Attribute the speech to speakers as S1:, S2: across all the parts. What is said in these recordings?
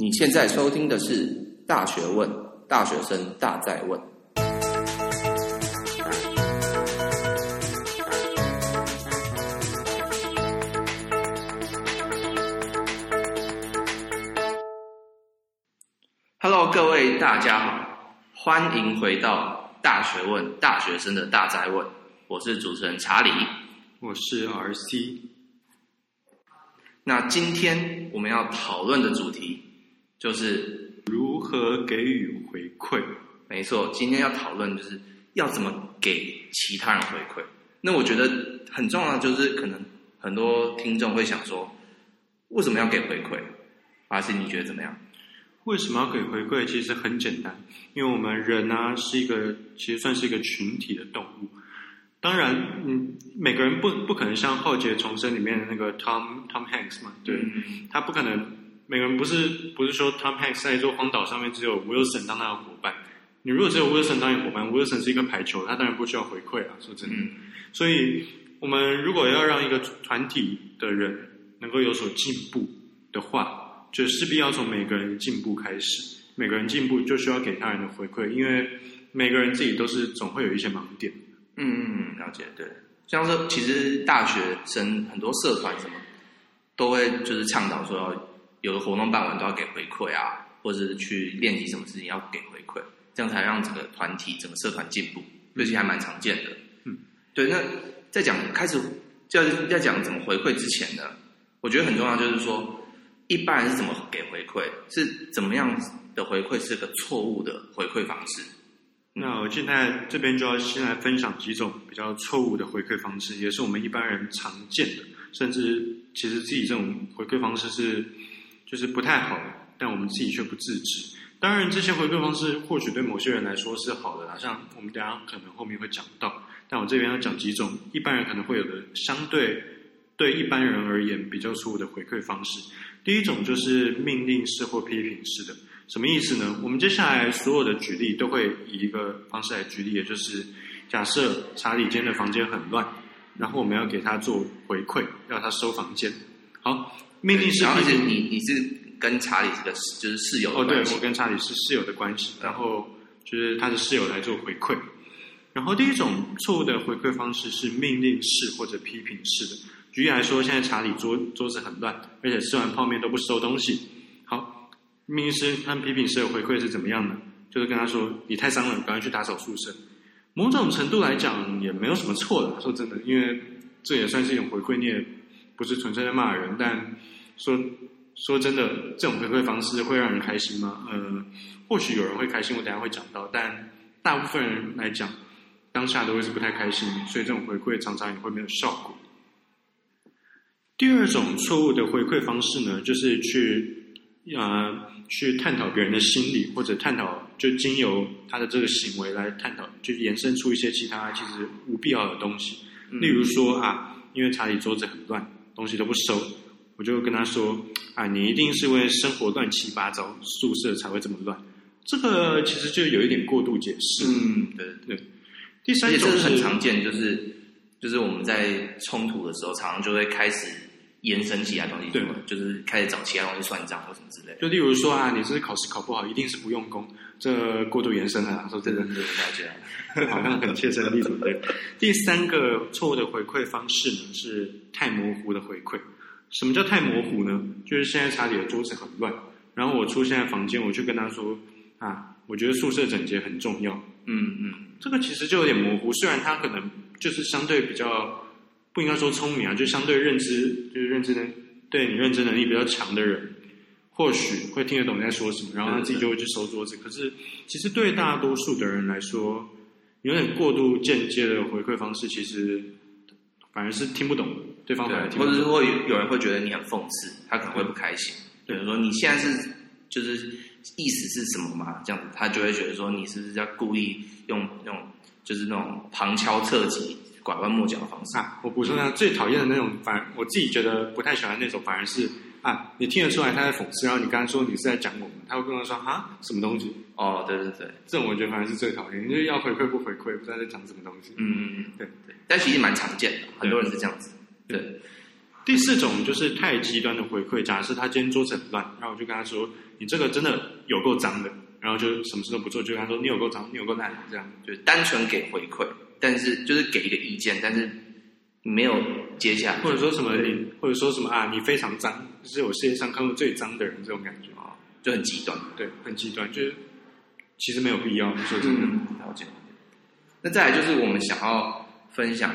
S1: 你现在收听的是《大学问》，大学生大在问。Hello，各位大家好，欢迎回到《大学问》，大学生的大在问。我是主持人查理，
S2: 我是 RC。
S1: 那今天我们要讨论的主题。就是
S2: 如何给予回馈？
S1: 没错，今天要讨论就是要怎么给其他人回馈。那我觉得很重要的就是，可能很多听众会想说，为什么要给回馈？阿信，你觉得怎么样？
S2: 为什么要给回馈？其实很简单，因为我们人啊是一个，其实算是一个群体的动物。当然，嗯，每个人不不可能像《浩劫重生》里面的那个 Tom Tom Hanks 嘛，对，嗯、他不可能。每个人不是不是说 Tom Hanks 在一座荒岛上面只有 Wilson 当他的伙伴。你如果只有 Wilson 当你伙伴，Wilson 是一个排球，他当然不需要回馈啊，说真的。嗯、所以，我们如果要让一个团体的人能够有所进步的话，就势必要从每个人进步开始。每个人进步就需要给他人的回馈，因为每个人自己都是总会有一些盲点。
S1: 嗯嗯嗯，了解。对，像说其实大学生很多社团什么都会就是倡导说要。有的活动办完都要给回馈啊，或者是去练习什么事情要给回馈，这样才让整个团体、整个社团进步，这些还蛮常见的。嗯，对。那在讲开始就要在讲怎么回馈之前呢，我觉得很重要，就是说一般人是怎么给回馈，是怎么样的回馈是个错误的回馈方式。
S2: 那我现在这边就要先来分享几种比较错误的回馈方式，也是我们一般人常见的，甚至其实自己这种回馈方式是。就是不太好，但我们自己却不自知。当然，这些回馈方式或许对某些人来说是好的啦，像我们等下可能后面会讲到。但我这边要讲几种一般人可能会有的相对对一般人而言比较错误的回馈方式。第一种就是命令式或批评式的，什么意思呢？我们接下来所有的举例都会以一个方式来举例，也就是假设查理间的房间很乱，然后我们要给他做回馈，要他收房间。好。命令式，
S1: 而且你你是跟查理是个就是室友的关系。
S2: 哦，对，我跟查理是室友的关系，然后就是他的室友来做回馈。然后第一种错误的回馈方式是命令式或者批评式的。举例来说，现在查理桌桌子很乱，而且吃完泡面都不收东西。好，命令式和批评式的回馈是怎么样呢？就是跟他说：“你太脏了，赶快去打扫宿舍。”某种程度来讲也没有什么错的，说真的，因为这也算是一种回馈，你也不是纯粹在骂人，但。说说真的，这种回馈方式会让人开心吗？呃，或许有人会开心，我等下会讲到，但大部分人来讲，当下都会是不太开心，所以这种回馈常常也会没有效果。第二种错误的回馈方式呢，就是去呃去探讨别人的心理，或者探讨就经由他的这个行为来探讨，就延伸出一些其他其实无必要的东西，例如说啊，因为查理桌子很乱，东西都不收。我就跟他说：“啊，你一定是因为生活乱七八糟，宿舍才会这么乱。”这个其实就有一点过度解释。
S1: 嗯，对对。第三种是很常见，就是就是我们在冲突的时候，常常就会开始延伸其他东西，对，就是开始找其他东西算账或什么之类。
S2: 就例如说啊，你这次考试考不好，一定是不用功，这过度延伸了。说这真是大家，好像很切身的例子。对。第三个错误的回馈方式呢，是太模糊的回馈。什么叫太模糊呢？就是现在查理的桌子很乱，然后我出现在房间，我就跟他说啊，我觉得宿舍整洁很重要。嗯嗯，这个其实就有点模糊。虽然他可能就是相对比较不应该说聪明啊，就相对认知就是认知能对你认知能力比较强的人，或许会听得懂你在说什么，然后他自己就会去收桌子。可是其实对大多数的人来说，有点过度间接的回馈方式，其实反而是听不懂。对方
S1: 或者是会有人会觉得你很讽刺，他可能会不开心。比如说你现在是就是意思是什么嘛？这样子他就会觉得说你是不是在故意用那种就是那种旁敲侧击、拐弯抹角的方式。
S2: 啊，我补充一下，最讨厌的那种，反而我自己觉得不太喜欢那种，反而是啊，你听得出来他在讽刺，然后你刚才说你是在讲我们，他会跟我说啊，什么东西？
S1: 哦，对对对，
S2: 这种我觉得反而是最讨厌，因为要回馈不回馈，不知道在讲什么东西。
S1: 嗯嗯嗯，对对，但其实蛮常见的，很多人是这样子。对，
S2: 第四种就是太极端的回馈，假设他今天桌子很乱，然后我就跟他说：“你这个真的有够脏的。”然后就什么事都不做，就跟他说：“你有够脏，你有够烂。”这样
S1: 就是单纯给回馈，但是就是给一个意见，但是没有接下来，
S2: 或者说什么你，或者说什么啊，你非常脏，是我世界上看过最脏的人，这种感觉
S1: 啊，就很极端，
S2: 对，很极端，就是其实没有必要说真的。
S1: 嗯，了解。那再来就是我们想要分享，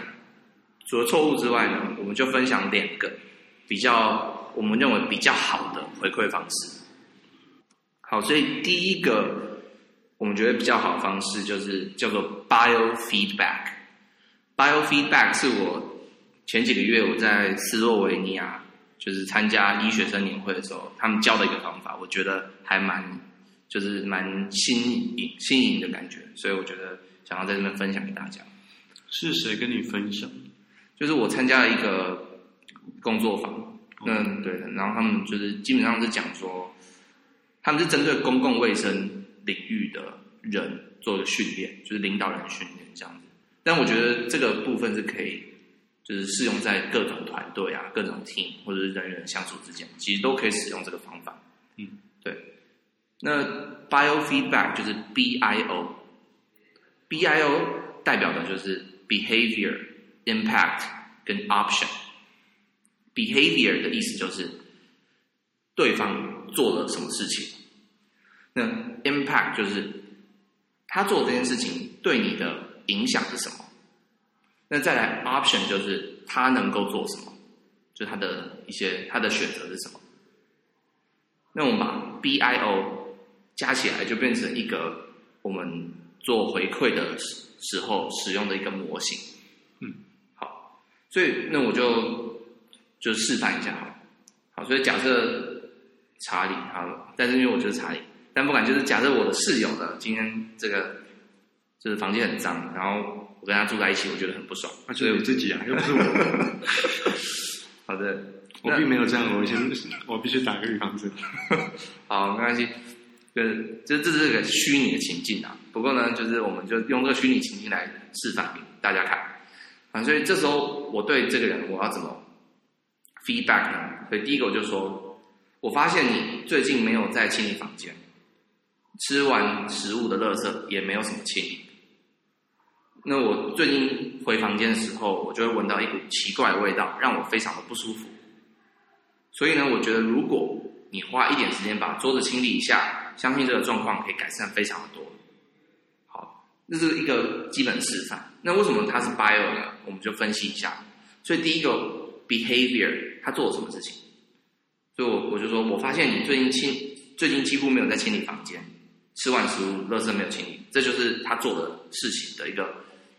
S1: 除了错误之外呢，我们就分享两个比较我们认为比较好的回馈方式。好，所以第一个我们觉得比较好的方式就是叫做 biofeedback。biofeedback 是我前几个月我在斯洛维尼亚就是参加医学生年会的时候，他们教的一个方法，我觉得还蛮就是蛮新颖新颖的感觉，所以我觉得想要在这边分享给大家。
S2: 是谁跟你分享？
S1: 就是我参加了一个工作坊，嗯，对的，然后他们就是基本上是讲说。他们是针对公共卫生领域的人做的训练，就是领导人训练这样子。但我觉得这个部分是可以，就是适用在各种团队啊、各种 team 或者是人与人相处之间，其实都可以使用这个方法。嗯，对。那 biofeedback 就是 B I O，B I O 代表的就是 behavior、impact 跟 option。behavior 的意思就是对方做了什么事情。那 impact 就是他做这件事情对你的影响是什么？那再来 option 就是他能够做什么？就是他的一些他的选择是什么？那我们把 BIO 加起来，就变成一个我们做回馈的时候使用的一个模型。嗯，好，所以那我就就示范一下好，好，所以假设查理好，但是因为我就是查理。但不管就是假设我的室友呢，今天这个就是房间很脏，然后我跟他住在一起，我觉得很不爽。
S2: 那就我自己啊，又不是我。
S1: 好的，
S2: 我并没有这样，我先我必须打个预防针。
S1: 好，没关系，就是这这是个虚拟的情境啊。不过呢，就是我们就用这个虚拟情境来示范给大家看啊。所以这时候我对这个人我要怎么 feedback 呢？所以第一个我就说，我发现你最近没有在清理房间。吃完食物的垃圾也没有什么清理。那我最近回房间的时候，我就会闻到一股奇怪的味道，让我非常的不舒服。所以呢，我觉得如果你花一点时间把桌子清理一下，相信这个状况可以改善非常的多。好，这是一个基本示范。那为什么它是 bio 呢？我们就分析一下。所以第一个 behavior，他做了什么事情？所以我我就说我发现你最近清，最近几乎没有在清理房间。吃完食物，垃圾没有清理，这就是他做的事情的一个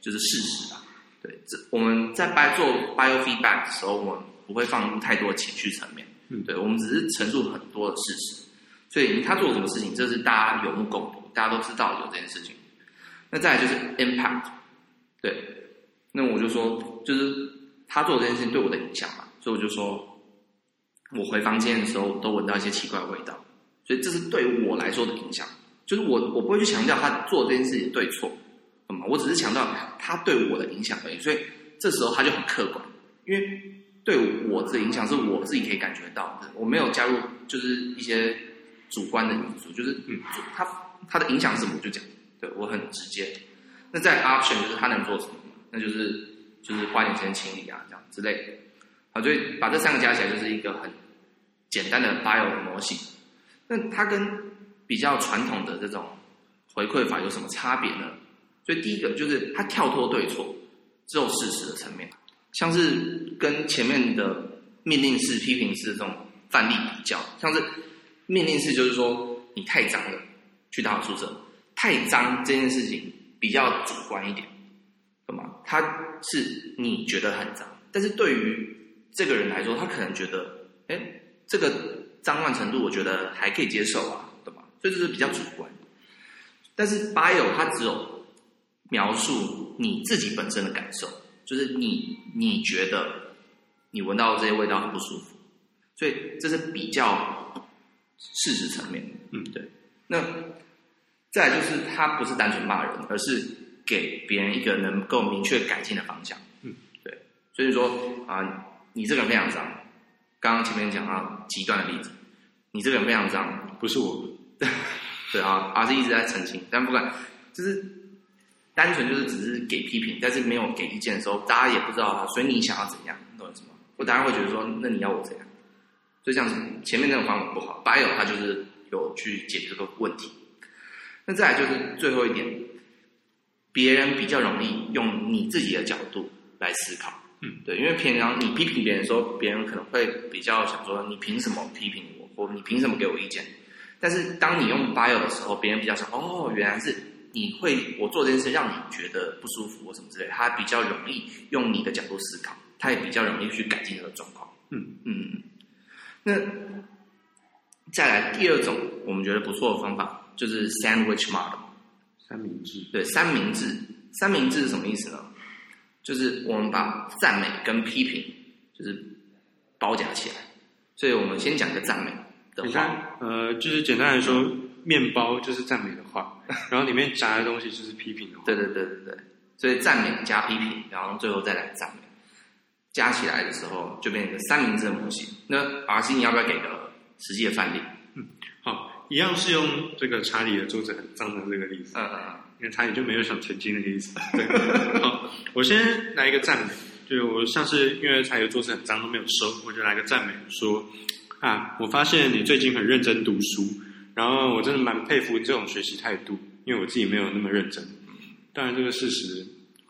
S1: 就是事实啊。对，这我们在掰做 biofeedback 的时候，我们不会放入太多的情绪层面。嗯，对，我们只是陈述很多的事实。所以他做什么事情，这是大家有目共睹，大家都知道有这件事情。那再来就是 impact，对，那我就说，就是他做这件事情对我的影响嘛，所以我就说，我回房间的时候都闻到一些奇怪的味道，所以这是对我来说的影响。就是我，我不会去强调他做这件事情对错，我只是强调他对我的影响而已。所以这时候他就很客观，因为对我的影响是我自己可以感觉到的，我没有加入就是一些主观的因素，就是嗯，他他的影响是什么我就讲，对我很直接。那在 option 就是他能做什么，那就是就是花点时间清理啊，这样之类的。好，所以把这三个加起来就是一个很简单的 bio 的模型。那它跟比较传统的这种回馈法有什么差别呢？所以第一个就是它跳脱对错，只有事实的层面，像是跟前面的命令式、批评式这种范例比较，像是命令式就是说你太脏了，去打扫宿舍，太脏这件事情比较主观一点，懂吗？他是你觉得很脏，但是对于这个人来说，他可能觉得，哎，这个脏乱程度，我觉得还可以接受啊。懂吗所以这是比较主观，但是 bio 它只有描述你自己本身的感受，就是你你觉得你闻到这些味道很不舒服，所以这是比较事实层面。嗯，对。那再来就是他不是单纯骂人，而是给别人一个能够明确改进的方向。嗯，对。所以说啊，你这个人非常脏。刚刚前面讲到极端的例子，你这个人非常脏，
S2: 不是我，
S1: 对啊，而是一直在澄清，但不管就是单纯就是只是给批评，但是没有给意见的时候，大家也不知道啊，所以你想要怎样，你懂什么？我当然会觉得说，那你要我怎样？所以这样子前面那种方法不好，Bio 它就是有去解决这个问题。那再来就是最后一点，别人比较容易用你自己的角度来思考，嗯，对，因为平常你批评别人的时候，别人可能会比较想说，你凭什么批评我，或你凭什么给我意见？但是当你用 bio 的时候，别人比较想，哦，原来是你会我做这件事让你觉得不舒服或什么之类，他比较容易用你的角度思考，他也比较容易去改进他的状况，嗯嗯。那再来第二种我们觉得不错的方法。就是 sandwich model，
S2: 三明治。
S1: 对，三明治，三明治是什么意思呢？就是我们把赞美跟批评，就是包夹起来。所以我们先讲一个赞美的话，
S2: 呃，就是简单来说，面包就是赞美的话，然后里面夹的东西就是批评的话。
S1: 对对对对对，所以赞美加批评，然后最后再来赞美，加起来的时候就变成一个三明治的模型。那 RC，你要不要给个实际的范例？
S2: 嗯，好。一样是用这个查理的桌子很脏的这个例子，嗯嗯嗯，因为查理就没有想澄清的意思。对，好，我先来一个赞美，就是我像是因为查理的桌子很脏都没有收，我就来个赞美说啊，我发现你最近很认真读书，然后我真的蛮佩服这种学习态度，因为我自己没有那么认真。当然这个事实。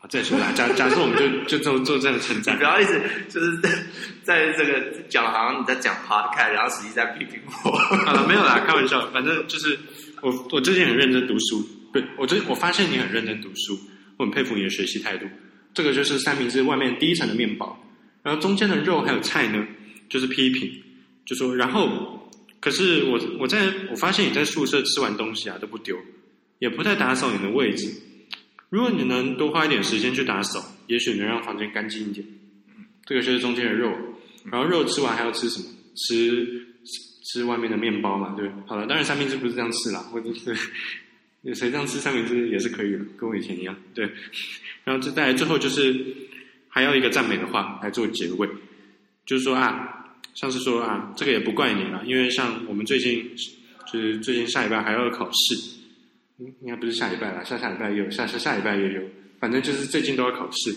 S2: 再说啦，假假设我们就就做做这样的称赞，
S1: 你不要一直就是在在这个讲，好像你在讲 podcast，然后实际在批评我。
S2: 啊，没有啦，开玩笑。反正就是我我最近很认真读书，对我最我发现你很认真读书，我很佩服你的学习态度。这个就是三明治外面第一层的面包，然后中间的肉还有菜呢，就是批评，就说然后可是我我在我发现你在宿舍吃完东西啊都不丢，也不太打扫你的位置。如果你能多花一点时间去打扫，也许能让房间干净一点。这个就是中间的肉，然后肉吃完还要吃什么？吃吃，外面的面包嘛，对。好了，当然三明治不是这样吃啦，或者是谁这样吃三明治也是可以的，跟我以前一样。对。然后再来最后就是还要一个赞美的话来做结尾，就是说啊，像是说啊，这个也不怪你了，因为像我们最近就是最近下礼拜还要考试。应该不是下礼拜了，下下礼拜也有，下下下礼拜也有，反正就是最近都要考试。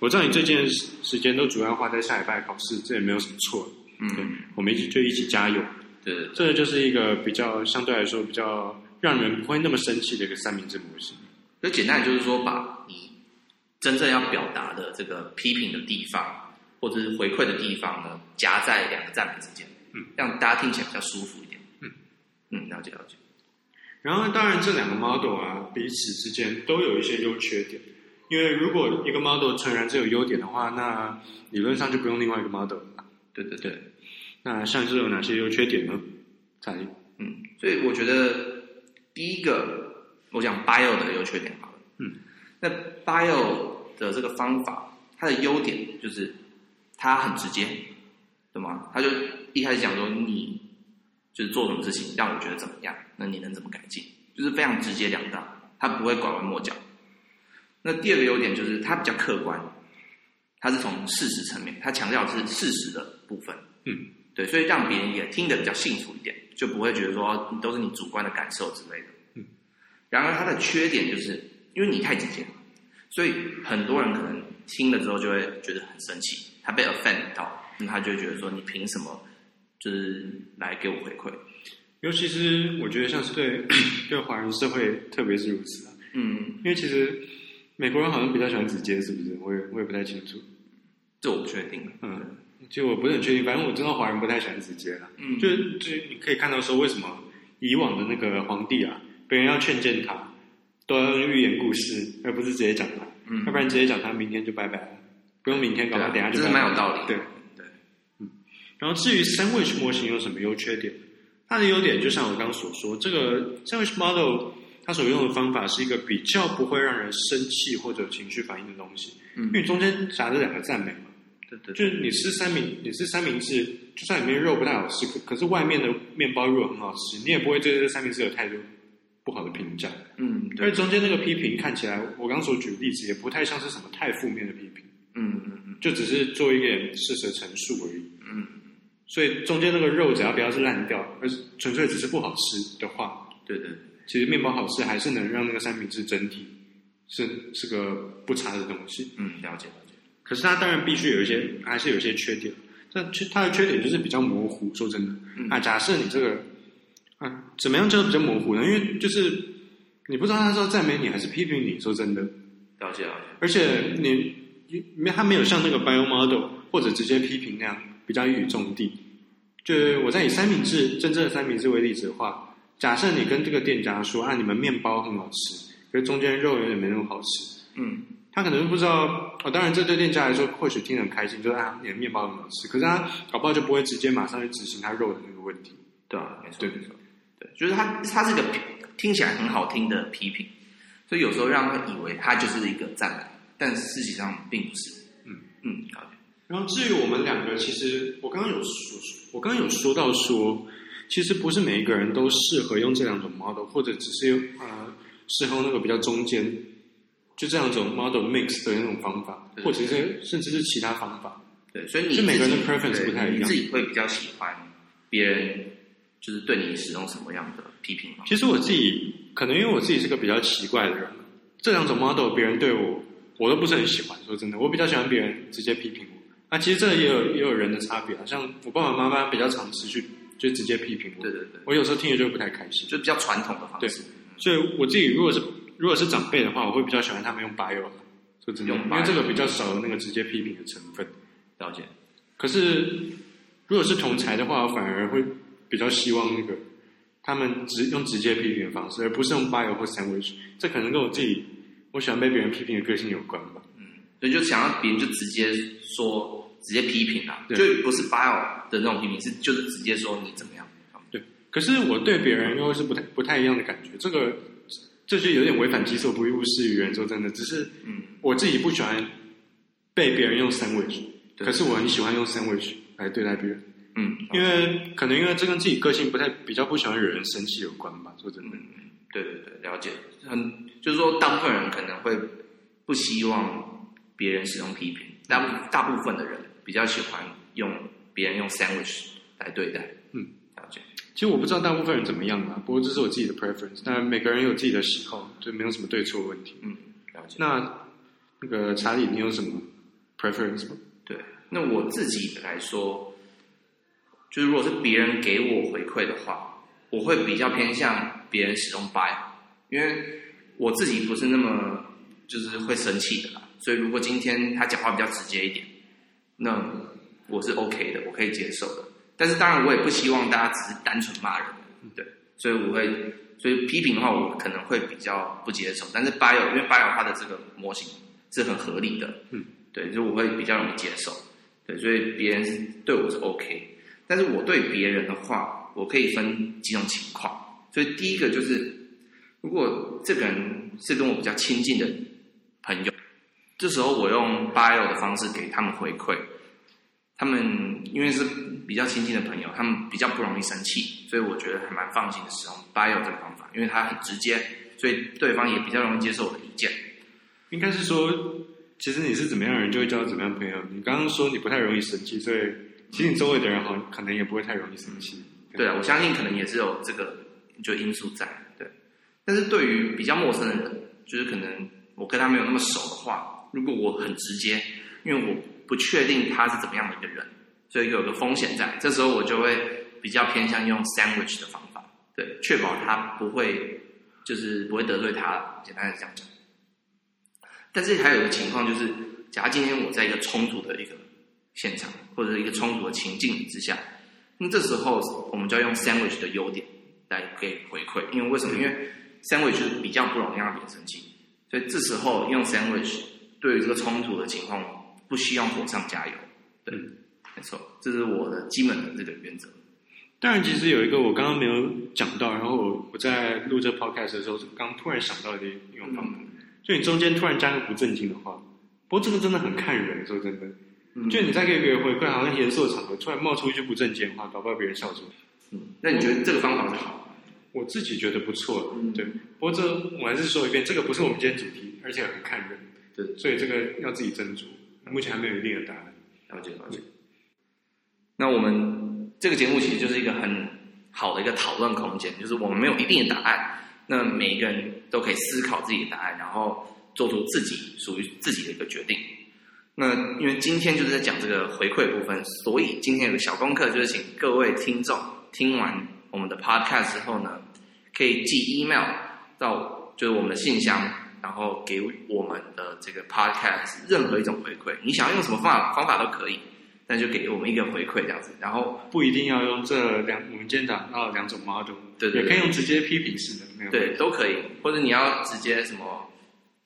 S2: 我知道你最近的时间都主要花在下礼拜考试，这也没有什么错。嗯，我们一起就一起加油。对，这个就是一个比较相对来说比较让人不会那么生气的一个三明治模型。
S1: 就简单就是说，把你真正要表达的这个批评的地方，或者是回馈的地方呢，夹在两个赞美之间，嗯，让大家听起来比较舒服一点。嗯嗯，了解了解。
S2: 然后，当然，这两个 model 啊，彼此之间都有一些优缺点。因为如果一个 model 诚然只有优点的话，那理论上就不用另外一个 model 了。
S1: 对对对。
S2: 那像是有哪些优缺点呢？才
S1: 嗯，所以我觉得第一个，我讲 bio 的优缺点好了。嗯。那 bio 的这个方法，它的优点就是它很直接，对吗？他就一开始讲说你。就是做什么事情让我觉得怎么样，那你能怎么改进？就是非常直截了当，他不会拐弯抹角。那第二个优点就是他比较客观，他是从事实层面，他强调的是事实的部分。嗯，对，所以让别人也听得比较幸福一点，就不会觉得说都是你主观的感受之类的。嗯，然而他的缺点就是因为你太直接，所以很多人可能听了之后就会觉得很生气，他被 offend 到，那他就觉得说你凭什么？就是来给我回馈，
S2: 尤其是我觉得像是对 对华人社会，特别是如此啊。嗯，因为其实美国人好像比较喜欢直接，是不是？我也我也不太清楚，
S1: 这我不确定。
S2: 嗯，其实我不是很确定，反正我知道华人不太喜欢直接了。嗯，就就你可以看到说，为什么以往的那个皇帝啊，别人要劝谏他，都要用寓言故事，而不是直接讲他。嗯，要不然直接讲他，明天就拜拜了，不用明天搞，他等下就。
S1: 这是蛮有道理。
S2: 对对，嗯。然后至于 sandwich 模型有什么优缺点？它的优点就像我刚刚所说，这个 sandwich model 它所用的方法是一个比较不会让人生气或者情绪反应的东西，嗯，因为中间夹着两个赞美嘛，对对，就是你吃三明你吃三明治，就算里面肉不太好吃，可是外面的面包肉很好吃，你也不会对这三明治有太多不好的评价，嗯，而中间那个批评看起来，我刚刚所举的例子也不太像是什么太负面的批评，嗯嗯嗯，就只是做一点事实陈述而已，嗯。所以中间那个肉只要不要是烂掉，而是纯粹只是不好吃的话，
S1: 对对，
S2: 其实面包好吃还是能让那个三明治整体是是个不差的东西。
S1: 嗯，了解了解。
S2: 可是它当然必须有一些，还是有一些缺点。但它的缺点就是比较模糊。说真的，嗯、啊，假设你这个，啊，怎么样叫比较模糊呢？因为就是你不知道他是要赞美你还是批评你。说真的，
S1: 了解了解。
S2: 而且你没他没有像那个 bio model 或者直接批评那样比较一语中的。就是我在以三明治真正的三明治为例子的话，假设你跟这个店家说啊，你们面包很好吃，可是中间肉有点没那么好吃，嗯。他可能不知道哦，当然这对店家来说或许听得很开心，就是啊，你的面包很好吃。可是他搞不好就不会直接马上去执行他肉的那个问题，
S1: 对啊？没错，对没错，对，就是他他是一个听起来很好听的批评，所以有时候让他以为他就是一个赞美，但事实上并不是。嗯嗯，好的。
S2: 然后至于我们两个，其实我刚刚有说，我刚刚有说到说，其实不是每一个人都适合用这两种 model，或者只是用呃适合那个比较中间。就这两种 model mix 的那种方法，或者是甚至是其他方法，
S1: 对，所以你
S2: 是每个人的 preference 不太一样，
S1: 你自己会比较喜欢别人就是对你使用什么样的批评吗？
S2: 其实我自己可能因为我自己是个比较奇怪的人，这两种 model 别人对我我都不是很喜欢。说真的，我比较喜欢别人直接批评我。那其实这也有也有人的差别，像我爸爸妈妈比较常持续就直接批评我，
S1: 对对对，
S2: 我有时候听着就不太开心，
S1: 就比较传统的方式。
S2: 对，所以我自己如果是。如果是长辈的话，我会比较喜欢他们用 bio，说真的，因为这个比较少有那个直接批评的成分。
S1: 了解。
S2: 可是，如果是同才的话，我反而会比较希望那个他们直用直接批评的方式，而不是用 bio 或 sandwich。这可能跟我自己我喜欢被别人批评的个性有关吧。
S1: 嗯，所以就想要别人就直接说，直接批评啊，就不是 bio 的那种批评，是就是直接说你怎么样。
S2: 对。可是我对别人又是不太不太一样的感觉，这个。这就有点违反己所不欲，勿施于人。说真的，只是，嗯，我自己不喜欢被别人用 sandwich，可是我很喜欢用 sandwich 来对待别人。嗯，因为可能因为这跟自己个性不太比较不喜欢惹人生气有关吧。说真的，
S1: 嗯，对对对，了解。很就是说，大部分人可能会不希望别人使用批评，大大部分的人比较喜欢用别人用 sandwich 来对待。嗯，了解。
S2: 其实我不知道大部分人怎么样啊，不过这是我自己的 preference。当然每个人有自己的喜好，就没有什么对错问题。
S1: 嗯，了解。
S2: 那那个查理，你有什么 preference 吗？
S1: 对，那我自己来说，就是如果是别人给我回馈的话，我会比较偏向别人使用 bio，因为我自己不是那么就是会生气的啦。所以如果今天他讲话比较直接一点，那我是 OK 的，我可以接受的。但是当然，我也不希望大家只是单纯骂人，对，所以我会，所以批评的话，我可能会比较不接受。但是 bio，因为 bio 它的这个模型是很合理的，嗯，对，所以我会比较容易接受，对，所以别人是对我是 OK。但是我对别人的话，我可以分几种情况。所以第一个就是，如果这个人是跟我比较亲近的朋友，这时候我用 bio 的方式给他们回馈。他们因为是比较亲近的朋友，他们比较不容易生气，所以我觉得还蛮放心的使用 bio 这个方法，因为它很直接，所以对方也比较容易接受我的意见。
S2: 应该是说，其实你是怎么样的人，就会交怎么样的朋友。你刚刚说你不太容易生气，所以其实你周围的人好可能也不会太容易生气。
S1: 对啊，我相信可能也是有这个就因素在。对，但是对于比较陌生的人，就是可能我跟他没有那么熟的话，如果我很直接，因为我。不确定他是怎么样的一个人，所以有个风险在。这时候我就会比较偏向用 sandwich 的方法，对，确保他不会就是不会得罪他。简单的这样讲。但是还有一个情况就是，假如今天我在一个冲突的一个现场或者一个冲突的情境之下，那这时候我们就要用 sandwich 的优点来给回馈。因为为什么？因为 sandwich 比较不容易让别人生气，所以这时候用 sandwich 对于这个冲突的情况。不需要火上加油，对，没错，这是我的基本的这个原则。
S2: 当然，其实有一个我刚刚没有讲到，然后我我在录这 podcast 的时候，刚突然想到的一种方法，嗯、就你中间突然加个不正经的话，不过这个真的很看人，说真的，嗯、就你在给别人回馈，好像严肃的场合突然冒出一句不正经的话，搞不好别人笑出来。
S1: 嗯，那你觉得这个方法是好？
S2: 我自己觉得不错，嗯，对。不过这我还是说一遍，这个不是我们今天主题，而且很看人，对，所以这个要自己斟酌。目前还没有一定的答案，
S1: 了解了解。那我们这个节目其实就是一个很好的一个讨论空间，就是我们没有一定的答案，那每一个人都可以思考自己的答案，然后做出自己属于自己的一个决定。那因为今天就是在讲这个回馈部分，所以今天有个小功课，就是请各位听众听完我们的 podcast 之后呢，可以寄 email 到就是我们的信箱，然后给我们的这个 podcast 任何一种回馈，你想要用什么方法方法都可以，那就给我们一个回馈这样子，然后
S2: 不一定要用这两我们今天讲到两种 model，
S1: 对，对对，
S2: 也可以用直接批评式的，
S1: 对都可以，或者你要直接什么。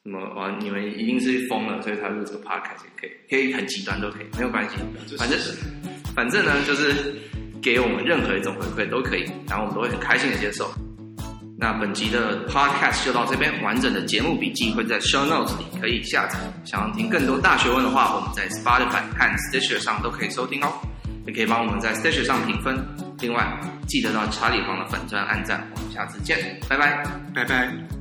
S1: 什么？哇！你们一定是疯了，所以才录这个 podcast 也可以，可以很极端都可以，没有关系。反正，反正呢，就是给我们任何一种回馈都可以，然后我们都会很开心的接受。那本集的 podcast 就到这边，完整的节目笔记会在 show notes 里可以下载。想要听更多大学问的话，我们在 Spotify 和 Stitcher 上都可以收听哦。也可以帮我们在 Stitcher 上评分。另外，记得到查理王的粉钻按赞。我们下次见，拜拜，
S2: 拜拜。